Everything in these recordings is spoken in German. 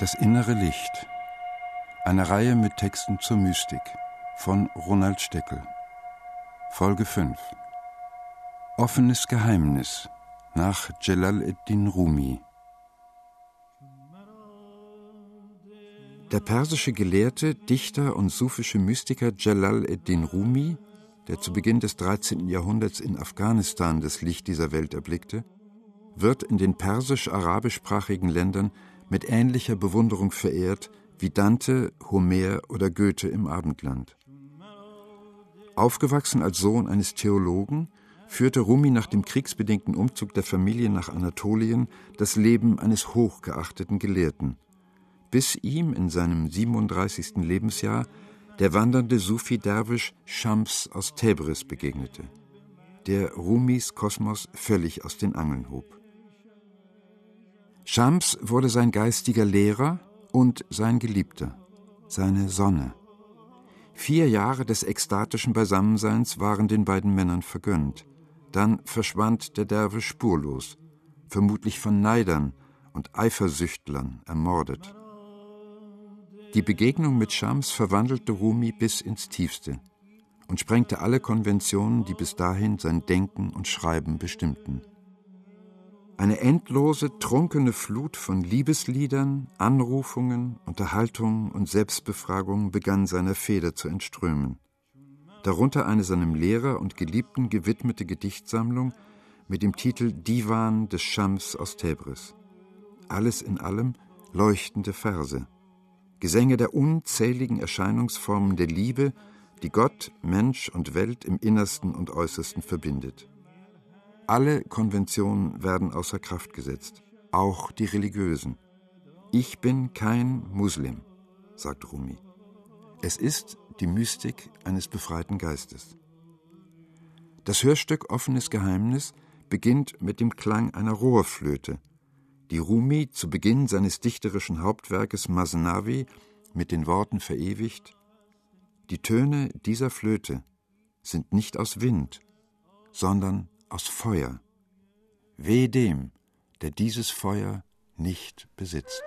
Das innere Licht. Eine Reihe mit Texten zur Mystik von Ronald Steckel. Folge 5. Offenes Geheimnis nach Jalal eddin Rumi. Der persische Gelehrte, Dichter und sufische Mystiker Jalal eddin Rumi, der zu Beginn des 13. Jahrhunderts in Afghanistan das Licht dieser Welt erblickte, wird in den persisch-arabischsprachigen Ländern mit ähnlicher Bewunderung verehrt wie Dante, Homer oder Goethe im Abendland. Aufgewachsen als Sohn eines Theologen, führte Rumi nach dem kriegsbedingten Umzug der Familie nach Anatolien das Leben eines hochgeachteten Gelehrten, bis ihm in seinem 37. Lebensjahr der wandernde Sufi-Derwisch Shams aus Tebris begegnete, der Rumis Kosmos völlig aus den Angeln hob. Shams wurde sein geistiger Lehrer und sein Geliebter, seine Sonne. Vier Jahre des ekstatischen Beisammenseins waren den beiden Männern vergönnt. Dann verschwand der Derwisch spurlos, vermutlich von Neidern und Eifersüchtlern ermordet. Die Begegnung mit Shams verwandelte Rumi bis ins Tiefste und sprengte alle Konventionen, die bis dahin sein Denken und Schreiben bestimmten. Eine endlose, trunkene Flut von Liebesliedern, Anrufungen, Unterhaltungen und Selbstbefragungen begann seiner Feder zu entströmen. Darunter eine seinem Lehrer und Geliebten gewidmete Gedichtsammlung mit dem Titel Divan des Shams aus Tebris. Alles in allem leuchtende Verse, Gesänge der unzähligen Erscheinungsformen der Liebe, die Gott, Mensch und Welt im Innersten und Äußersten verbindet. Alle Konventionen werden außer Kraft gesetzt, auch die religiösen. Ich bin kein Muslim, sagt Rumi. Es ist die Mystik eines befreiten Geistes. Das Hörstück Offenes Geheimnis beginnt mit dem Klang einer Rohrflöte, die Rumi zu Beginn seines dichterischen Hauptwerkes Masnavi mit den Worten verewigt: Die Töne dieser Flöte sind nicht aus Wind, sondern aus Feuer. Weh dem, der dieses Feuer nicht besitzt.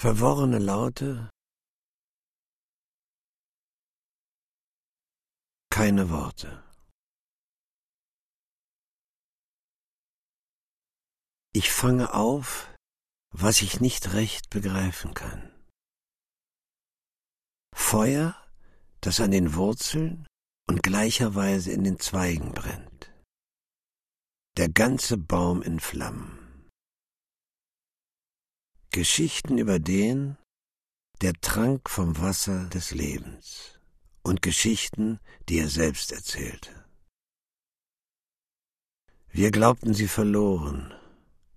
Verworrene Laute, keine Worte. Ich fange auf, was ich nicht recht begreifen kann. Feuer, das an den Wurzeln und gleicherweise in den Zweigen brennt. Der ganze Baum in Flammen. Geschichten über den, der trank vom Wasser des Lebens und Geschichten, die er selbst erzählte. Wir glaubten sie verloren,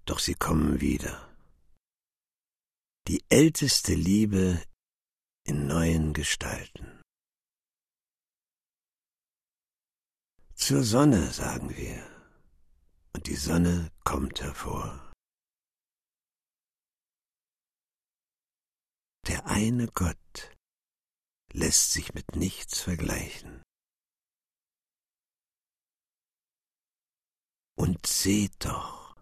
doch sie kommen wieder. Die älteste Liebe in neuen Gestalten. Zur Sonne, sagen wir, und die Sonne kommt hervor. Der eine Gott lässt sich mit nichts vergleichen. Und seht doch,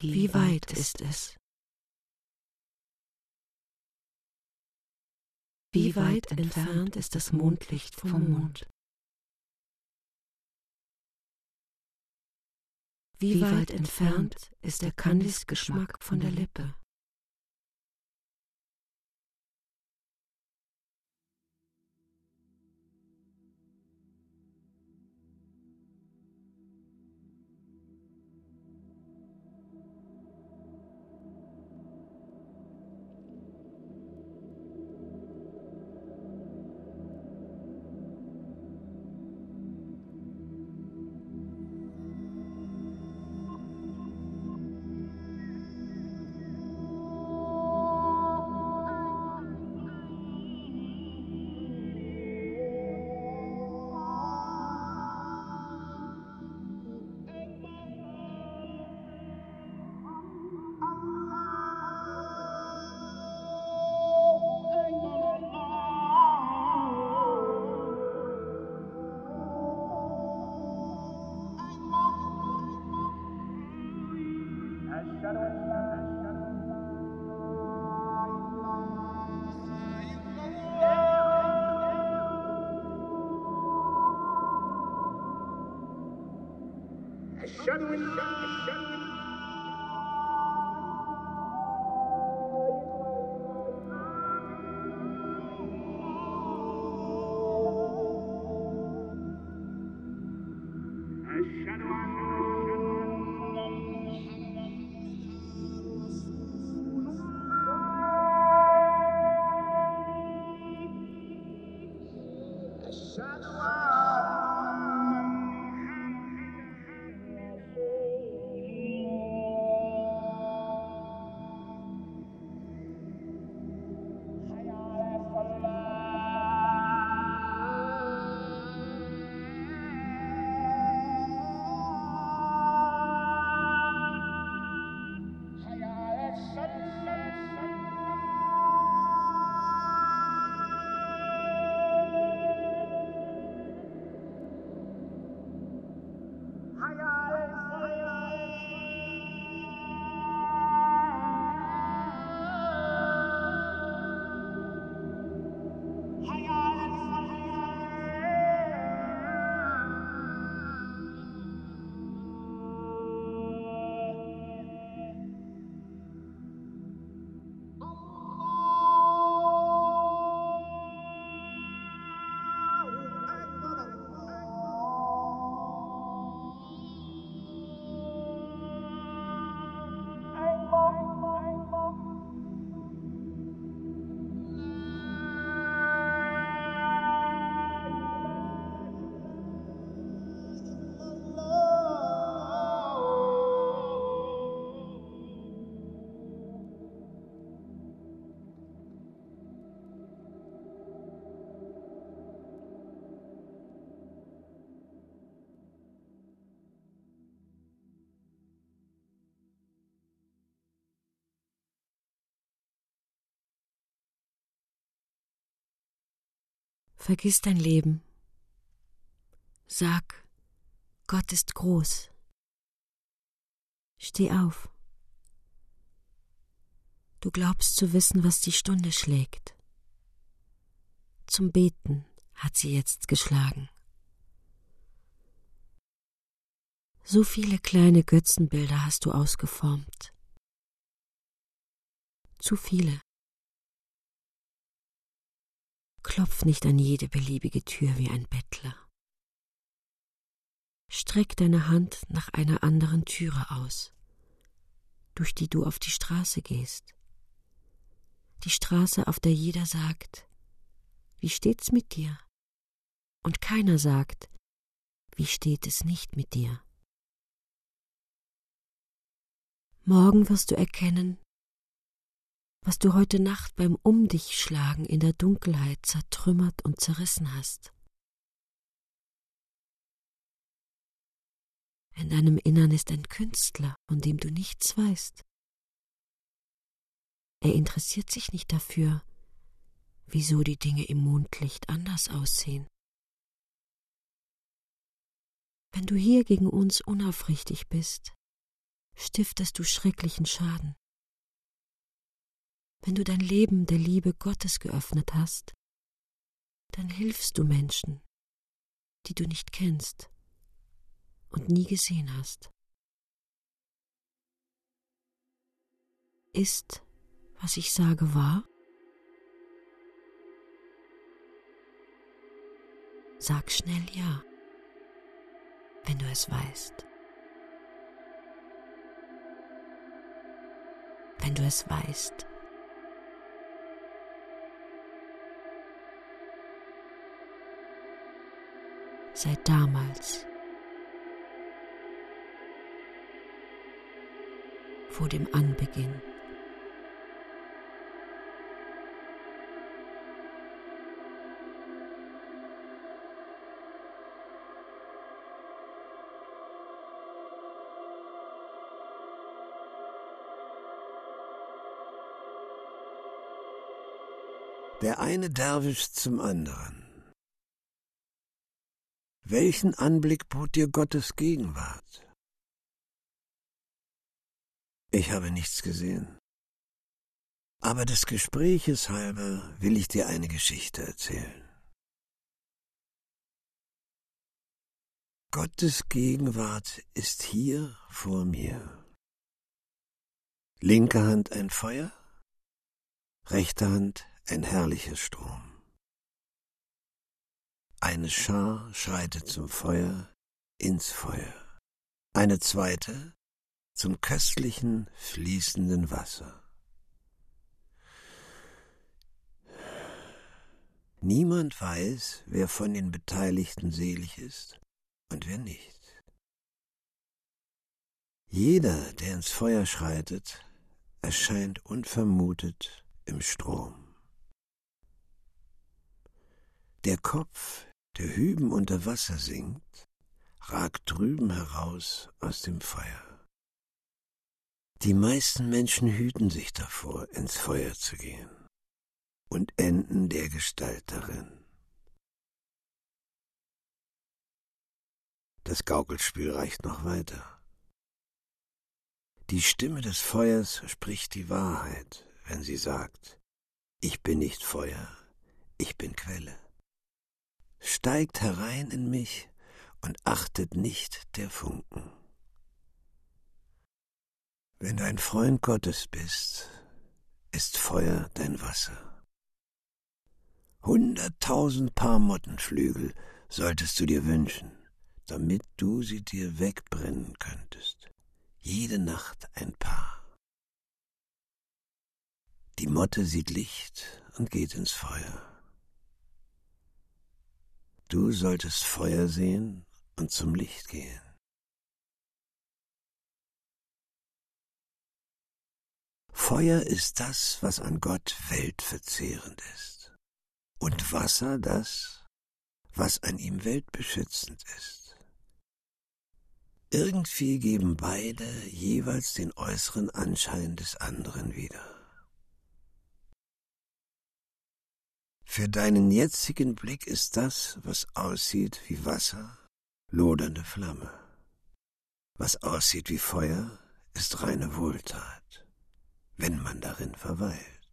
wie weit ist es? Wie weit entfernt ist das Mondlicht vom Mond? Wie weit entfernt ist der Kandisgeschmack von der Lippe? gun, gun, gun. Vergiss dein Leben. Sag, Gott ist groß. Steh auf. Du glaubst zu wissen, was die Stunde schlägt. Zum Beten hat sie jetzt geschlagen. So viele kleine Götzenbilder hast du ausgeformt. Zu viele. Klopf nicht an jede beliebige Tür wie ein Bettler. Streck deine Hand nach einer anderen Türe aus, durch die du auf die Straße gehst. Die Straße, auf der jeder sagt, wie steht's mit dir? Und keiner sagt, wie steht es nicht mit dir? Morgen wirst du erkennen, was du heute Nacht beim Um dich schlagen in der Dunkelheit zertrümmert und zerrissen hast. In deinem Innern ist ein Künstler, von dem du nichts weißt. Er interessiert sich nicht dafür, wieso die Dinge im Mondlicht anders aussehen. Wenn du hier gegen uns unaufrichtig bist, stiftest du schrecklichen Schaden. Wenn du dein Leben der Liebe Gottes geöffnet hast, dann hilfst du Menschen, die du nicht kennst und nie gesehen hast. Ist, was ich sage, wahr? Sag schnell ja, wenn du es weißt. Wenn du es weißt. Seit damals. Vor dem Anbeginn. Der eine Derwisch zum anderen. Welchen Anblick bot dir Gottes Gegenwart? Ich habe nichts gesehen. Aber des Gespräches halber will ich dir eine Geschichte erzählen. Gottes Gegenwart ist hier vor mir. Linke Hand ein Feuer, rechte Hand ein herrlicher Strom. Eine Schar schreitet zum Feuer, ins Feuer. Eine zweite zum köstlichen, fließenden Wasser. Niemand weiß, wer von den Beteiligten selig ist und wer nicht. Jeder, der ins Feuer schreitet, erscheint unvermutet im Strom. Der Kopf, der hüben unter Wasser sinkt, ragt drüben heraus aus dem Feuer. Die meisten Menschen hüten sich davor, ins Feuer zu gehen und enden der Gestalt darin. Das Gaukelspiel reicht noch weiter. Die Stimme des Feuers spricht die Wahrheit, wenn sie sagt, ich bin nicht Feuer, ich bin Quelle steigt herein in mich und achtet nicht der Funken. Wenn du ein Freund Gottes bist, ist Feuer dein Wasser. Hunderttausend Paar Mottenflügel solltest du dir wünschen, damit du sie dir wegbrennen könntest. Jede Nacht ein Paar. Die Motte sieht Licht und geht ins Feuer. Du solltest Feuer sehen und zum Licht gehen. Feuer ist das, was an Gott weltverzehrend ist, und Wasser das, was an ihm weltbeschützend ist. Irgendwie geben beide jeweils den äußeren Anschein des anderen wieder. Für deinen jetzigen Blick ist das, was aussieht wie Wasser, lodernde Flamme. Was aussieht wie Feuer, ist reine Wohltat, wenn man darin verweilt.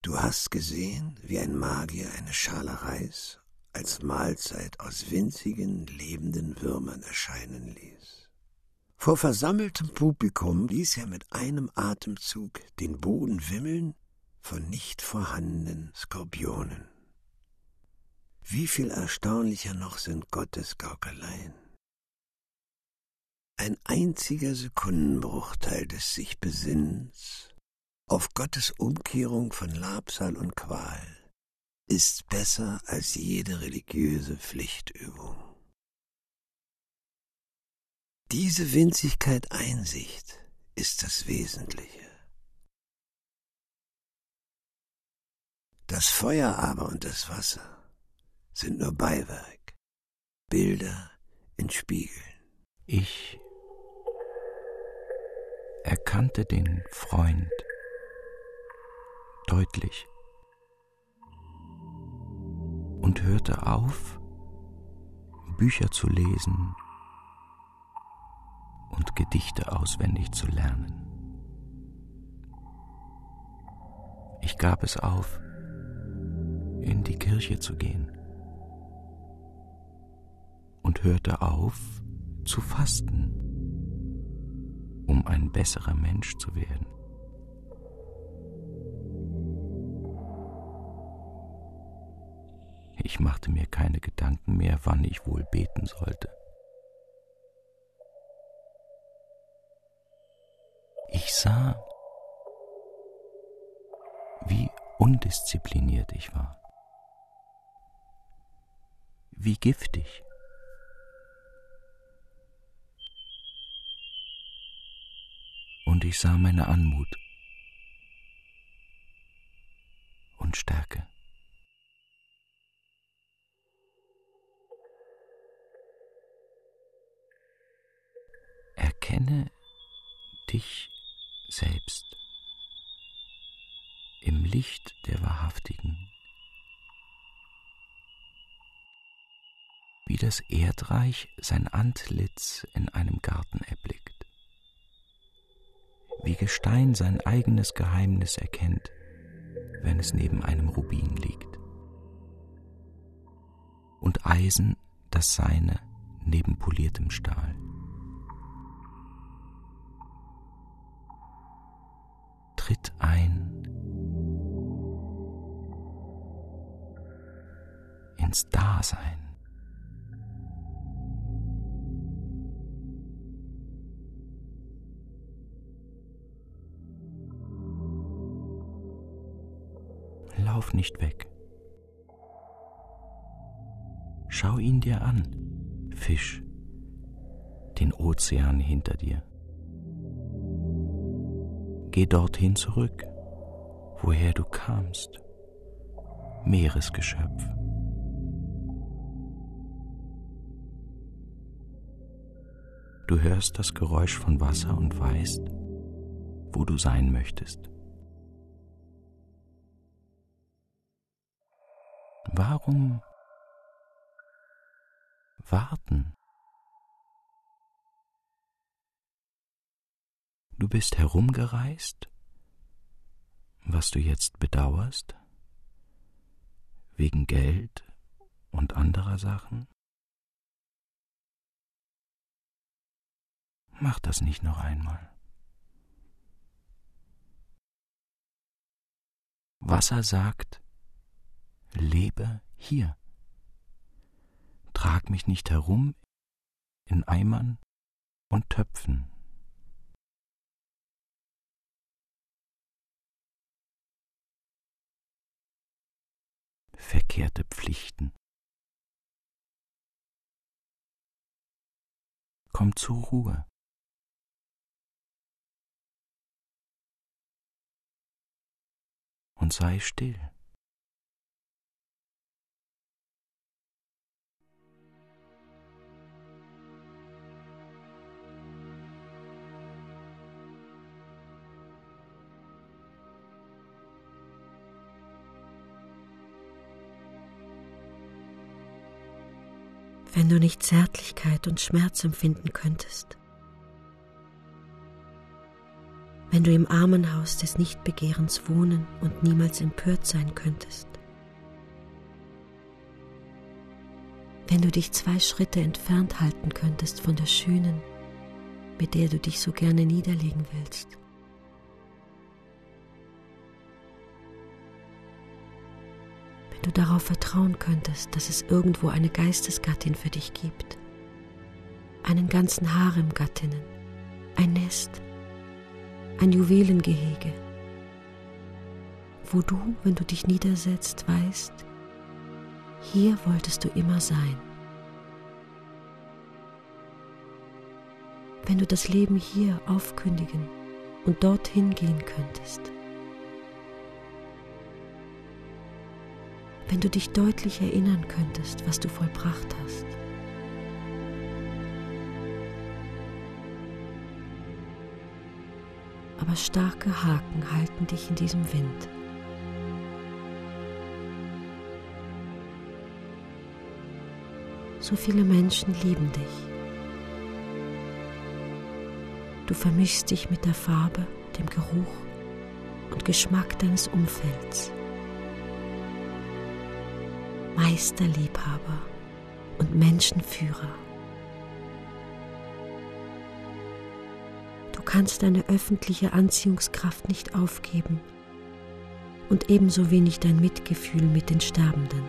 Du hast gesehen, wie ein Magier eine Schale Reis als Mahlzeit aus winzigen, lebenden Würmern erscheinen ließ. Vor versammeltem Publikum ließ er mit einem Atemzug den Boden wimmeln von nicht vorhandenen Skorpionen. Wie viel erstaunlicher noch sind Gottes Gaukeleien. Ein einziger Sekundenbruchteil des sich Besinnens auf Gottes Umkehrung von Labsal und Qual ist besser als jede religiöse Pflichtübung. Diese Winzigkeit Einsicht ist das Wesentliche. Das Feuer aber und das Wasser sind nur Beiwerk, Bilder in Spiegeln. Ich erkannte den Freund deutlich und hörte auf, Bücher zu lesen und Gedichte auswendig zu lernen. Ich gab es auf, in die Kirche zu gehen und hörte auf zu fasten um ein besserer Mensch zu werden. Ich machte mir keine Gedanken mehr, wann ich wohl beten sollte. Sah, wie undiszipliniert ich war, wie giftig. Und ich sah meine Anmut und Stärke. Erkenne dich selbst im Licht der Wahrhaftigen, wie das Erdreich sein Antlitz in einem Garten erblickt, wie Gestein sein eigenes Geheimnis erkennt, wenn es neben einem Rubin liegt, und Eisen das seine neben poliertem Stahl. Tritt ein ins Dasein. Lauf nicht weg. Schau ihn dir an, Fisch, den Ozean hinter dir. Geh dorthin zurück, woher du kamst, Meeresgeschöpf. Du hörst das Geräusch von Wasser und weißt, wo du sein möchtest. Warum warten? Du bist herumgereist, was du jetzt bedauerst, wegen Geld und anderer Sachen? Mach das nicht noch einmal. Wasser sagt, lebe hier. Trag mich nicht herum in Eimern und Töpfen. Verkehrte Pflichten. Komm zur Ruhe. Und sei still. Wenn du nicht Zärtlichkeit und Schmerz empfinden könntest, wenn du im Armenhaus des Nichtbegehrens wohnen und niemals empört sein könntest, wenn du dich zwei Schritte entfernt halten könntest von der Schönen, mit der du dich so gerne niederlegen willst, du darauf vertrauen könntest, dass es irgendwo eine Geistesgattin für dich gibt, einen ganzen Harem Gattinnen, ein Nest, ein Juwelengehege, wo du, wenn du dich niedersetzt, weißt, hier wolltest du immer sein. Wenn du das Leben hier aufkündigen und dorthin gehen könntest. Wenn du dich deutlich erinnern könntest, was du vollbracht hast. Aber starke Haken halten dich in diesem Wind. So viele Menschen lieben dich. Du vermischst dich mit der Farbe, dem Geruch und Geschmack deines Umfelds. Meisterliebhaber und Menschenführer. Du kannst deine öffentliche Anziehungskraft nicht aufgeben und ebenso wenig dein Mitgefühl mit den Sterbenden.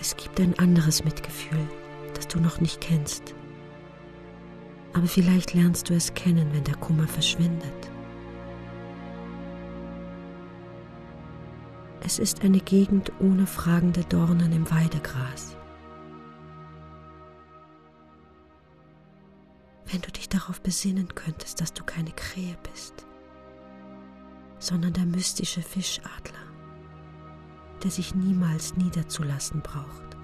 Es gibt ein anderes Mitgefühl, das du noch nicht kennst. Aber vielleicht lernst du es kennen, wenn der Kummer verschwindet. Es ist eine Gegend ohne fragende Dornen im Weidegras. Wenn du dich darauf besinnen könntest, dass du keine Krähe bist, sondern der mystische Fischadler, der sich niemals niederzulassen braucht,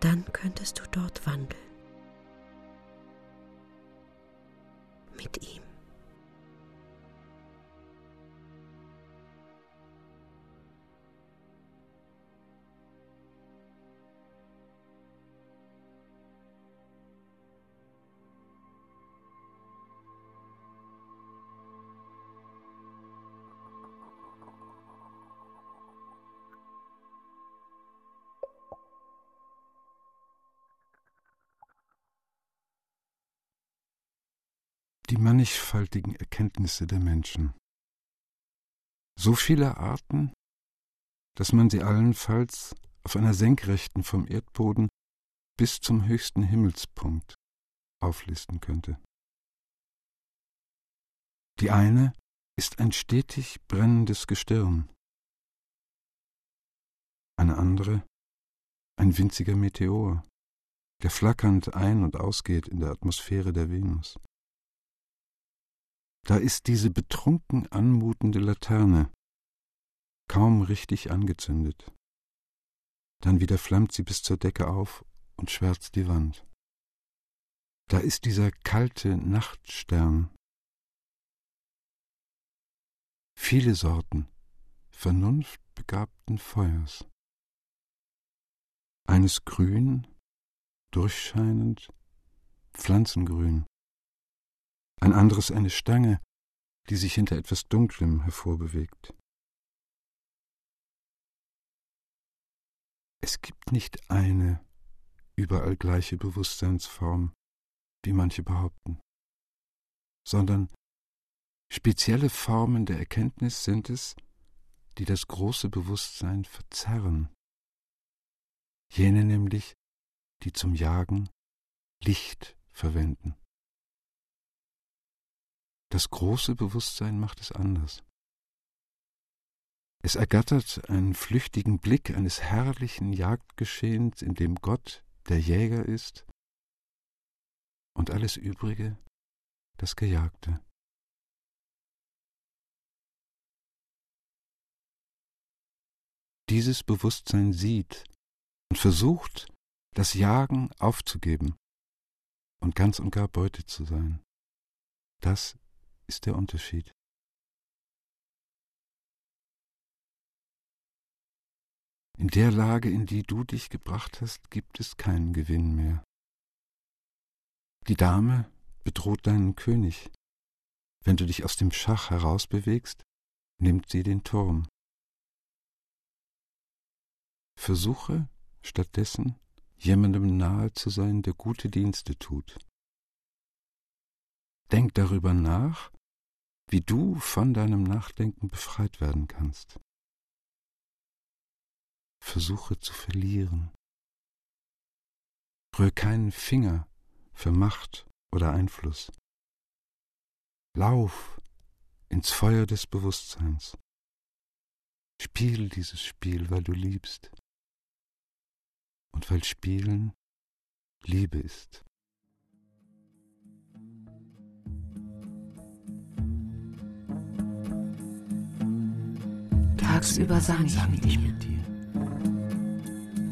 dann könntest du dort wandeln. Mit ihm. Die mannigfaltigen Erkenntnisse der Menschen. So viele Arten, dass man sie allenfalls auf einer senkrechten vom Erdboden bis zum höchsten Himmelspunkt auflisten könnte. Die eine ist ein stetig brennendes Gestirn, eine andere ein winziger Meteor, der flackernd ein- und ausgeht in der Atmosphäre der Venus. Da ist diese betrunken anmutende Laterne, kaum richtig angezündet. Dann wieder flammt sie bis zur Decke auf und schwärzt die Wand. Da ist dieser kalte Nachtstern. Viele Sorten vernunftbegabten Feuers. Eines grün, durchscheinend, pflanzengrün ein anderes eine Stange, die sich hinter etwas Dunklem hervorbewegt. Es gibt nicht eine überall gleiche Bewusstseinsform, wie manche behaupten, sondern spezielle Formen der Erkenntnis sind es, die das große Bewusstsein verzerren, jene nämlich, die zum Jagen Licht verwenden. Das große Bewusstsein macht es anders. Es ergattert einen flüchtigen Blick eines herrlichen Jagdgeschehens, in dem Gott der Jäger ist und alles Übrige das Gejagte. Dieses Bewusstsein sieht und versucht, das Jagen aufzugeben und ganz und gar Beute zu sein. Das ist der Unterschied. In der Lage, in die du dich gebracht hast, gibt es keinen Gewinn mehr. Die Dame bedroht deinen König. Wenn du dich aus dem Schach herausbewegst, nimmt sie den Turm. Versuche stattdessen, jemandem nahe zu sein, der gute Dienste tut. Denk darüber nach, wie du von deinem Nachdenken befreit werden kannst. Versuche zu verlieren. Rühr keinen Finger für Macht oder Einfluss. Lauf ins Feuer des Bewusstseins. Spiel dieses Spiel, weil du liebst und weil Spielen Liebe ist. Tagsüber sang ich mit dir.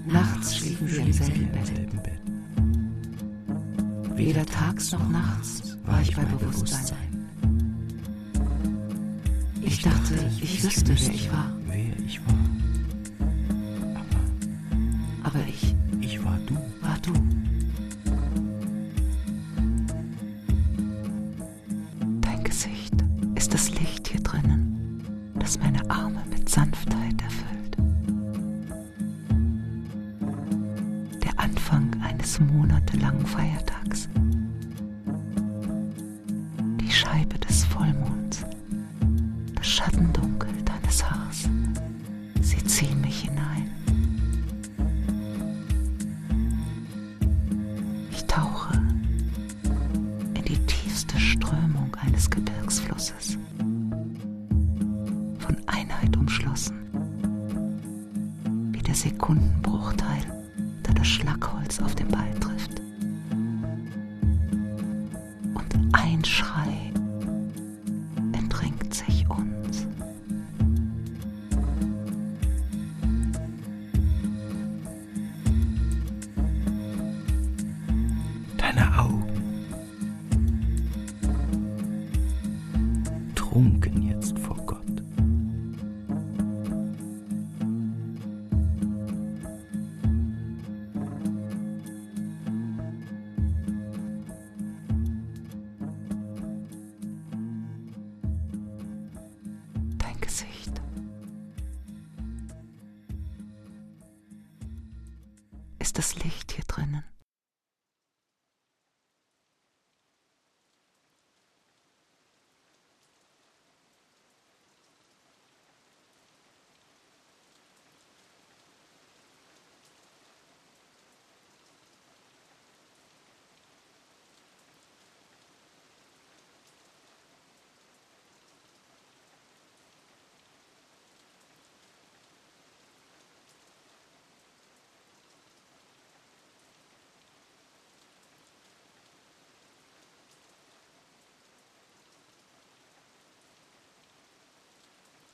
Nachts schliefen wir im selben Bett. Weder tags noch nachts war ich bei Bewusstsein. Ich dachte, ich wüsste, wer ich war. Wer ich war. Aber ich Ich war du. war du. Strömung eines Gebirgsflusses, von Einheit umschlossen, wie der Sekundenbruchteil, da das Schlagholz auf den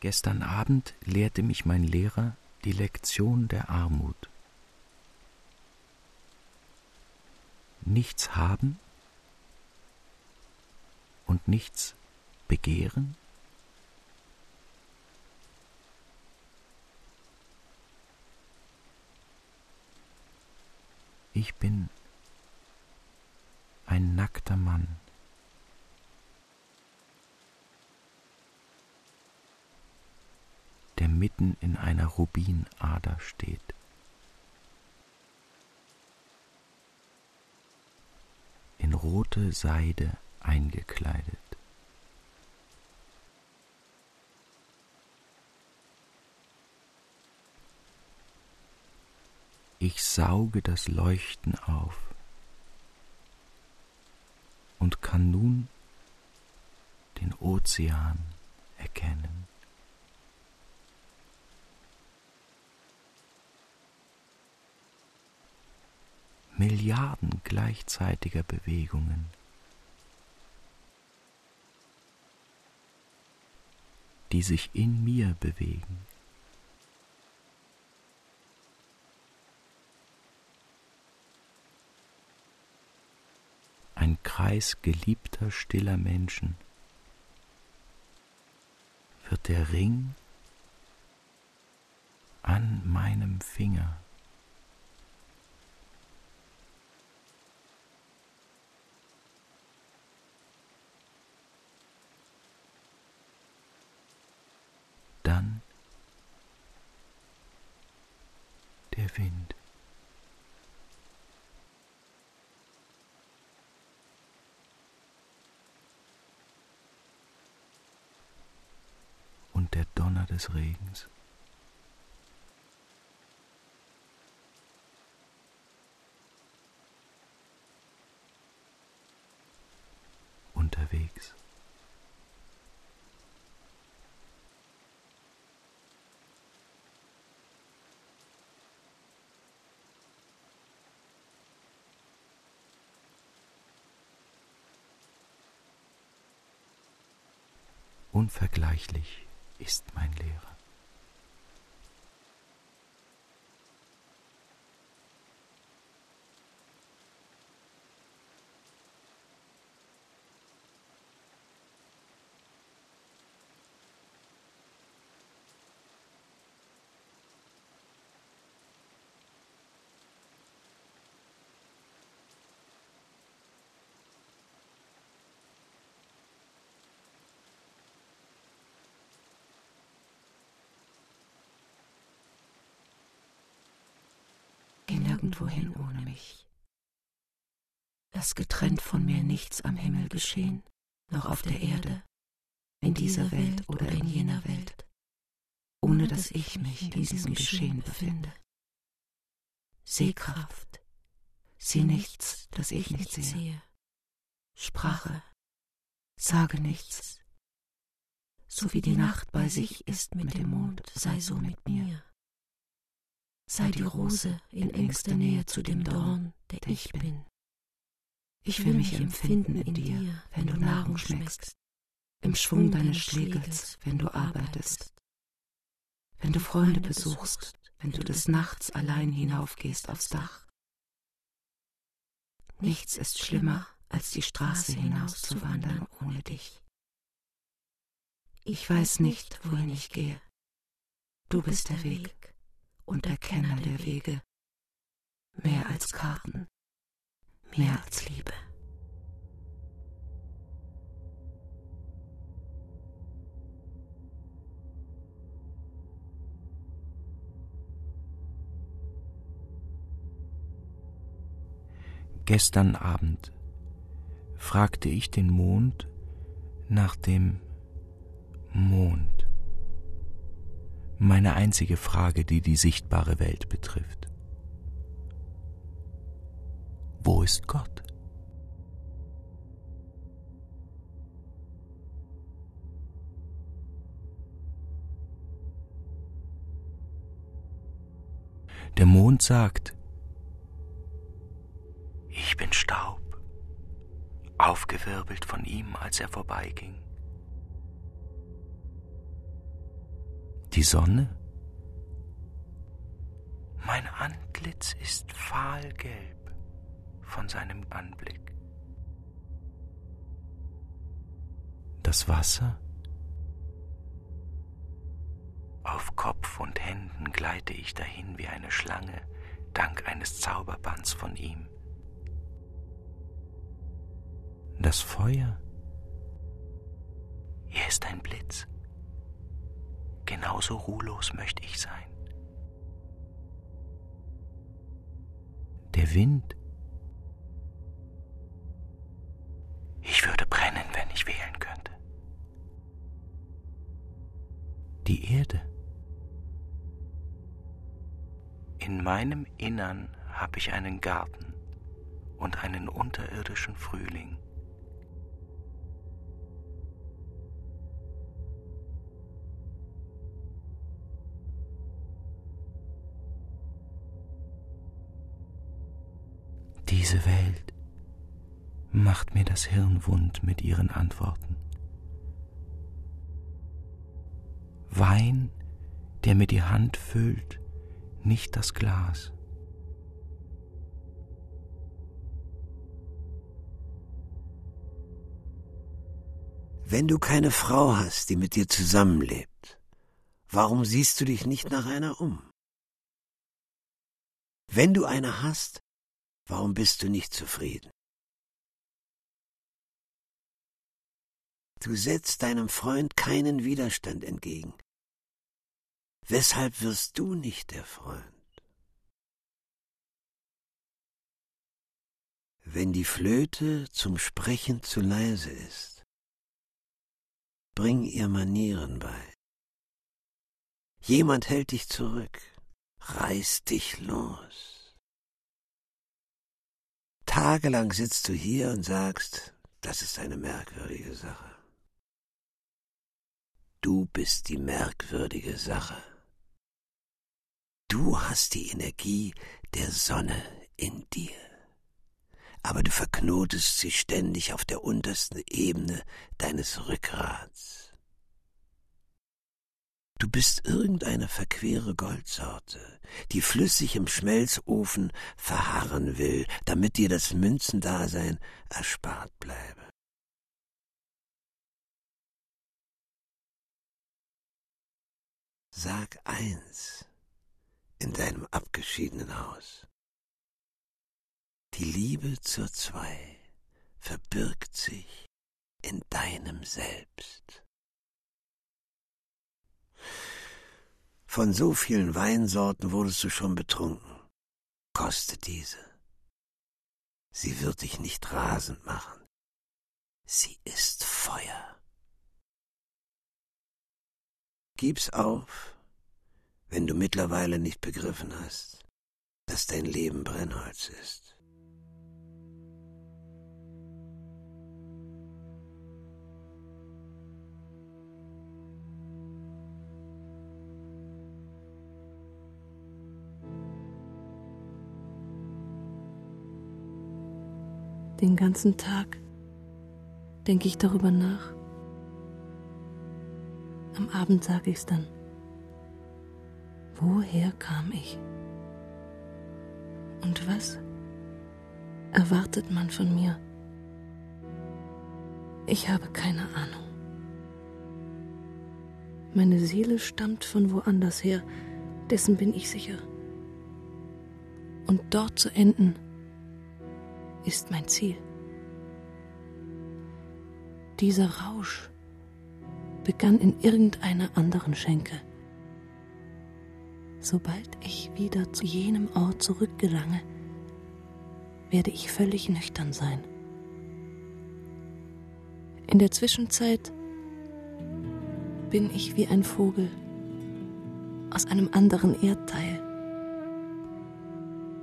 Gestern Abend lehrte mich mein Lehrer die Lektion der Armut. Nichts haben und nichts begehren? Ich bin ein nackter Mann. der mitten in einer Rubinader steht. In rote Seide eingekleidet. Ich sauge das Leuchten auf und kann nun den Ozean erkennen. Milliarden gleichzeitiger Bewegungen. die sich in mir bewegen. Ein Kreis geliebter, stiller Menschen wird der Ring an meinem Finger. dann Wind. Und der Donner des Regens. Unvergleichlich ist mein Lehrer. Geh nirgendwo hin ohne mich. dass getrennt von mir nichts am Himmel geschehen, noch auf der Erde, in dieser Welt oder in jener Welt, ohne dass ich mich in diesem Geschehen befinde. Sehkraft, sieh nichts, das ich nicht sehe. Sprache, sage nichts. So wie die Nacht bei sich ist mit dem Mond, sei so mit mir. Sei die Rose in engster Nähe zu dem Dorn, der ich bin. Ich will mich empfinden in dir, wenn du Nahrung schmeckst, im Schwung deines Schlegels, wenn du arbeitest, wenn du Freunde besuchst, wenn du des Nachts allein hinaufgehst aufs Dach. Nichts ist schlimmer, als die Straße hinauszuwandern ohne dich. Ich weiß nicht, wohin ich gehe. Du bist der Weg und der Kenner der Wege. Mehr als Karten, mehr als Liebe. Gestern Abend fragte ich den Mond nach dem Mond. Meine einzige Frage, die die sichtbare Welt betrifft. Wo ist Gott? Der Mond sagt, ich bin Staub, aufgewirbelt von ihm, als er vorbeiging. Die Sonne? Mein Antlitz ist fahlgelb von seinem Anblick. Das Wasser? Auf Kopf und Händen gleite ich dahin wie eine Schlange, dank eines Zauberbands von ihm. Das Feuer? Er ist ein Blitz. Genauso ruhlos möchte ich sein. Der Wind? Ich würde brennen, wenn ich wählen könnte. Die Erde? In meinem Innern habe ich einen Garten und einen unterirdischen Frühling. Diese Welt macht mir das Hirn wund mit ihren Antworten. Wein, der mir die Hand füllt, nicht das Glas. Wenn du keine Frau hast, die mit dir zusammenlebt, warum siehst du dich nicht nach einer um? Wenn du eine hast, Warum bist du nicht zufrieden? Du setzt deinem Freund keinen Widerstand entgegen. Weshalb wirst du nicht der Freund? Wenn die Flöte zum Sprechen zu leise ist, bring ihr Manieren bei. Jemand hält dich zurück, reiß dich los. Tagelang sitzt du hier und sagst, das ist eine merkwürdige Sache. Du bist die merkwürdige Sache. Du hast die Energie der Sonne in dir. Aber du verknotest sie ständig auf der untersten Ebene deines Rückgrats. Du bist irgendeine verquere Goldsorte, die flüssig im Schmelzofen verharren will, damit dir das Münzendasein erspart bleibe. Sag eins in deinem abgeschiedenen Haus. Die Liebe zur Zwei verbirgt sich in deinem Selbst. Von so vielen Weinsorten wurdest du schon betrunken. Koste diese. Sie wird dich nicht rasend machen. Sie ist Feuer. Gib's auf, wenn du mittlerweile nicht begriffen hast, dass dein Leben Brennholz ist. Den ganzen Tag denke ich darüber nach. Am Abend sage ich's dann. Woher kam ich? Und was erwartet man von mir? Ich habe keine Ahnung. Meine Seele stammt von woanders her, dessen bin ich sicher. Und dort zu enden, ist mein Ziel. Dieser Rausch begann in irgendeiner anderen Schenke. Sobald ich wieder zu jenem Ort zurückgelange, werde ich völlig nüchtern sein. In der Zwischenzeit bin ich wie ein Vogel aus einem anderen Erdteil,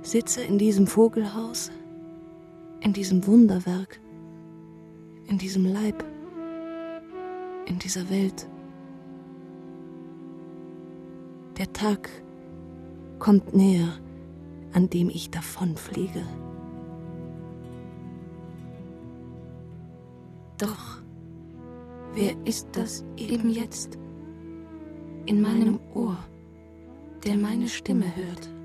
sitze in diesem Vogelhaus in diesem Wunderwerk, in diesem Leib, in dieser Welt. Der Tag kommt näher, an dem ich davonfliege. Doch wer ist das eben jetzt in meinem Ohr, der meine Stimme hört?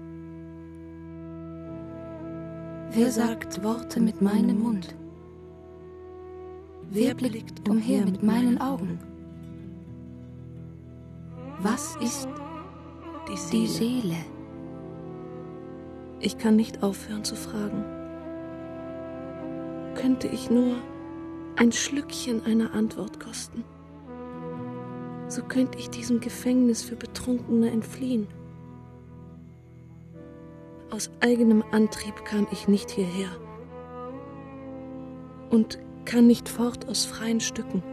Wer sagt Worte mit meinem Mund? Wer blickt umher mit meinen Augen? Was ist die Seele? die Seele? Ich kann nicht aufhören zu fragen. Könnte ich nur ein Schlückchen einer Antwort kosten, so könnte ich diesem Gefängnis für Betrunkene entfliehen. Aus eigenem Antrieb kam ich nicht hierher und kann nicht fort aus freien Stücken.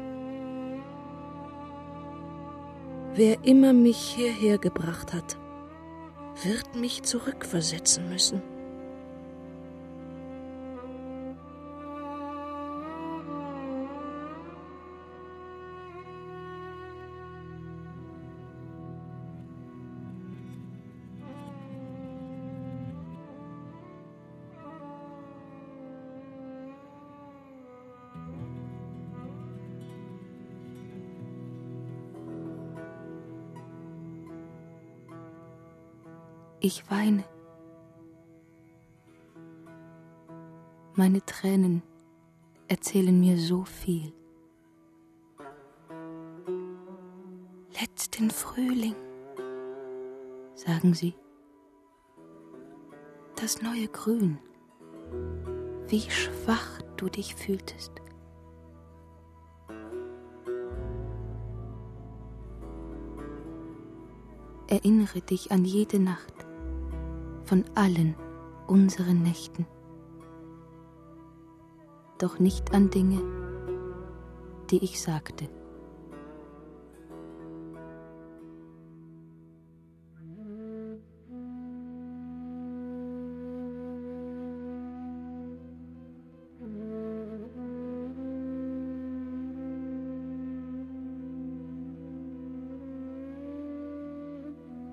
Wer immer mich hierher gebracht hat, wird mich zurückversetzen müssen. Ich weine. Meine Tränen erzählen mir so viel. Letzten Frühling, sagen sie. Das neue Grün, wie schwach du dich fühltest. Erinnere dich an jede Nacht von allen unseren Nächten, doch nicht an Dinge, die ich sagte.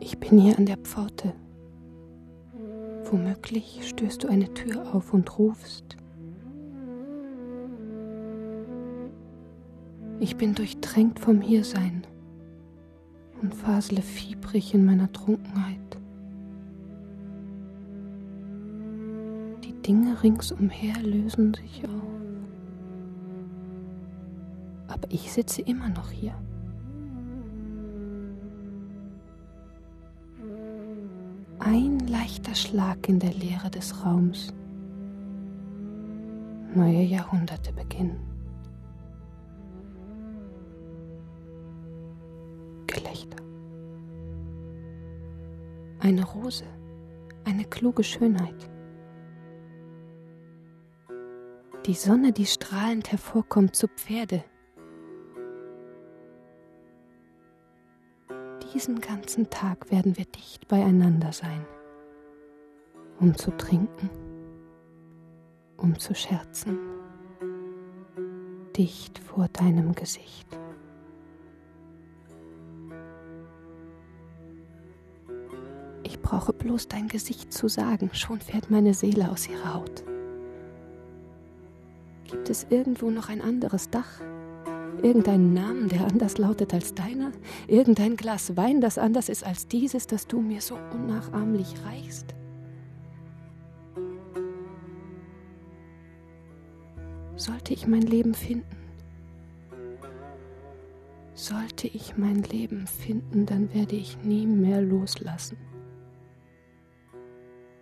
Ich bin hier an der Pforte. Womöglich stößt du eine Tür auf und rufst. Ich bin durchtränkt vom Hiersein und fasele fiebrig in meiner Trunkenheit. Die Dinge ringsumher lösen sich auf. Aber ich sitze immer noch hier. Leichter Schlag in der Leere des Raums. Neue Jahrhunderte beginnen. Gelächter. Eine Rose, eine kluge Schönheit. Die Sonne, die strahlend hervorkommt zu Pferde. Diesen ganzen Tag werden wir dicht beieinander sein, um zu trinken, um zu scherzen, dicht vor deinem Gesicht. Ich brauche bloß dein Gesicht zu sagen, schon fährt meine Seele aus ihrer Haut. Gibt es irgendwo noch ein anderes Dach? Irgendeinen Namen, der anders lautet als deiner? Irgendein Glas Wein, das anders ist als dieses, das du mir so unnachahmlich reichst? Sollte ich mein Leben finden? Sollte ich mein Leben finden, dann werde ich nie mehr loslassen.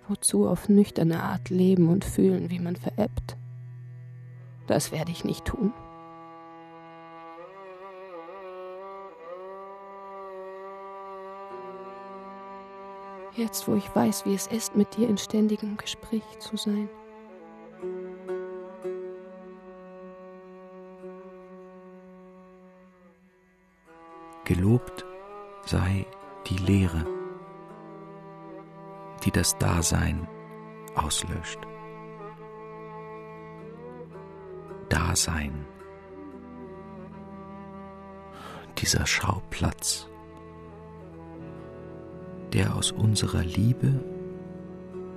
Wozu auf nüchterne Art leben und fühlen, wie man veräppt? Das werde ich nicht tun. Jetzt, wo ich weiß, wie es ist, mit dir in ständigem Gespräch zu sein. Gelobt sei die Lehre, die das Dasein auslöscht. Dasein, dieser Schauplatz, der aus unserer Liebe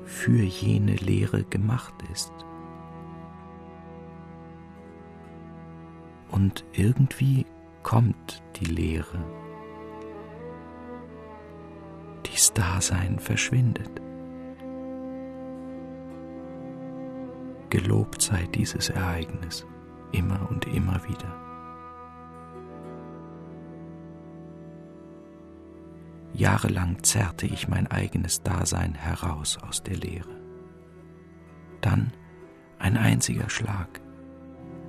für jene Lehre gemacht ist. Und irgendwie kommt die Lehre. Dies Dasein verschwindet. Gelobt sei dieses Ereignis immer und immer wieder. Jahrelang zerrte ich mein eigenes Dasein heraus aus der Leere. Dann ein einziger Schlag,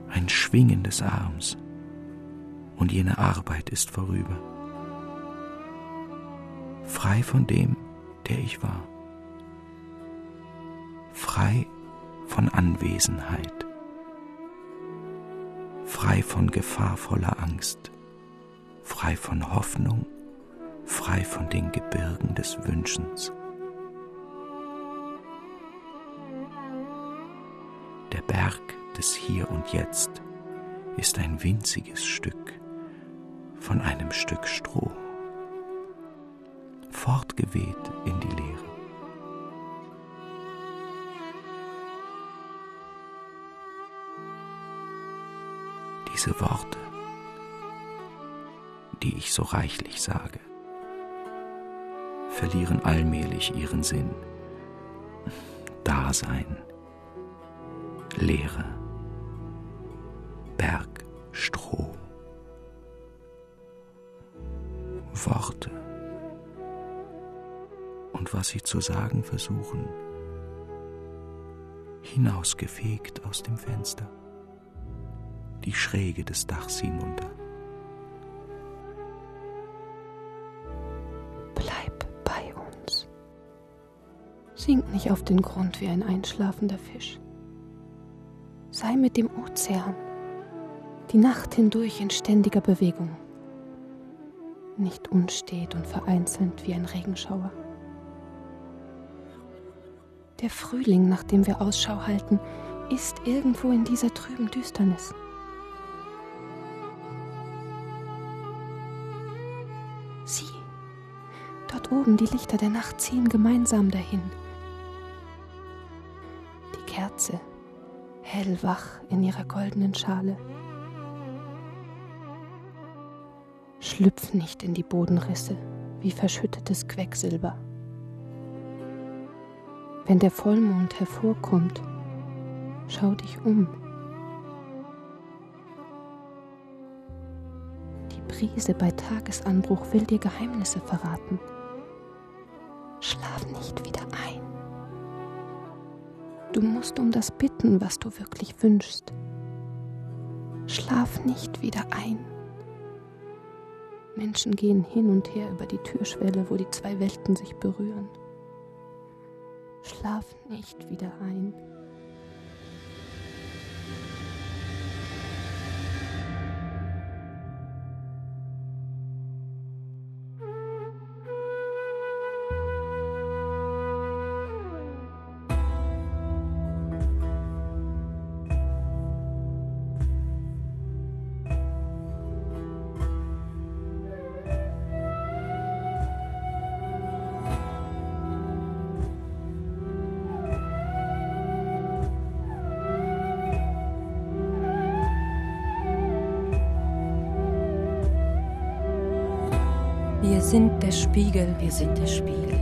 ein Schwingen des Arms, und jene Arbeit ist vorüber. Frei von dem, der ich war. Frei von Anwesenheit. Frei von gefahrvoller Angst. Frei von Hoffnung. Frei von den Gebirgen des Wünschens. Der Berg des Hier und Jetzt ist ein winziges Stück von einem Stück Stroh, fortgeweht in die Leere. diese Worte, die ich so reichlich sage, verlieren allmählich ihren Sinn. Dasein, Leere, Berg, Stroh, Worte und was sie zu sagen versuchen, hinausgefegt aus dem Fenster die Schräge des Dachs hinunter. Bleib bei uns. Sink nicht auf den Grund wie ein einschlafender Fisch. Sei mit dem Ozean, die Nacht hindurch in ständiger Bewegung, nicht unstet und vereinzelt wie ein Regenschauer. Der Frühling, nach dem wir Ausschau halten, ist irgendwo in dieser trüben Düsternis. oben die Lichter der Nacht ziehen gemeinsam dahin. Die Kerze, hellwach in ihrer goldenen Schale. Schlüpf nicht in die Bodenrisse wie verschüttetes Quecksilber. Wenn der Vollmond hervorkommt, schau dich um. Die Brise bei Tagesanbruch will dir Geheimnisse verraten. Schlaf nicht wieder ein. Du musst um das bitten, was du wirklich wünschst. Schlaf nicht wieder ein. Menschen gehen hin und her über die Türschwelle, wo die zwei Welten sich berühren. Schlaf nicht wieder ein. Der Spiegel. Wir sind der Spiegel.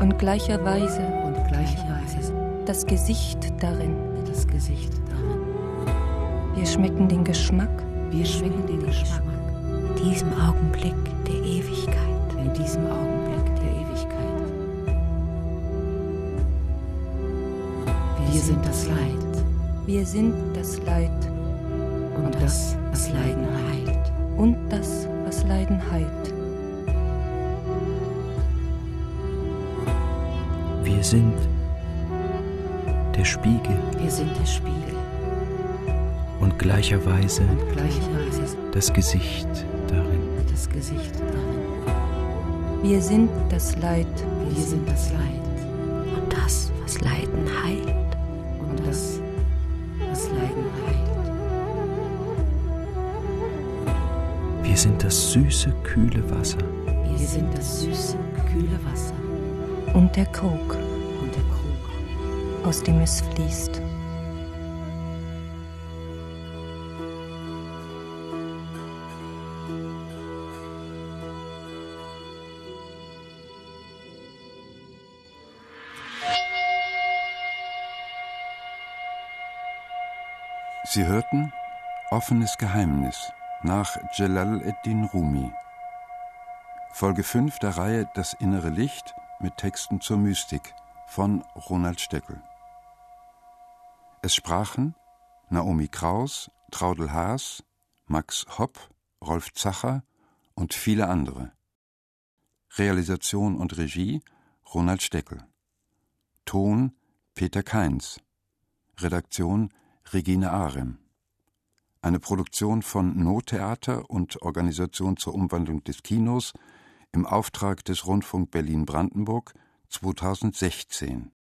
Und gleicherweise. Und gleicherweise. Das Gesicht darin. Das Gesicht darin. Wir schmecken den Geschmack. Wir schmecken den Geschmack. In diesem Augenblick der Ewigkeit. In diesem Augenblick der Ewigkeit. Wir sind das Leid. Wir sind das Leid. Und das, was Leiden heilt. Und das, heilt. Wir sind der Spiegel. Wir sind der Spiegel. Und gleicherweise, Und gleicherweise das Gesicht darin. das Gesicht darin. Wir sind das Leid. Wir sind das Leid. Und das, was Leiden heilt. Wir sind das süße, kühle Wasser. Wir sind das süße, kühle Wasser. Und der Krug, Und der Krug, aus dem es fließt. Sie hörten Offenes Geheimnis nach Jalal eddin Rumi. Folge 5 der Reihe Das innere Licht mit Texten zur Mystik von Ronald Steckel. Es sprachen Naomi Kraus, Traudel Haas, Max Hopp, Rolf Zacher und viele andere. Realisation und Regie Ronald Steckel. Ton Peter Keins. Redaktion Regine Arem. Eine Produktion von No-Theater und Organisation zur Umwandlung des Kinos im Auftrag des Rundfunk Berlin-Brandenburg 2016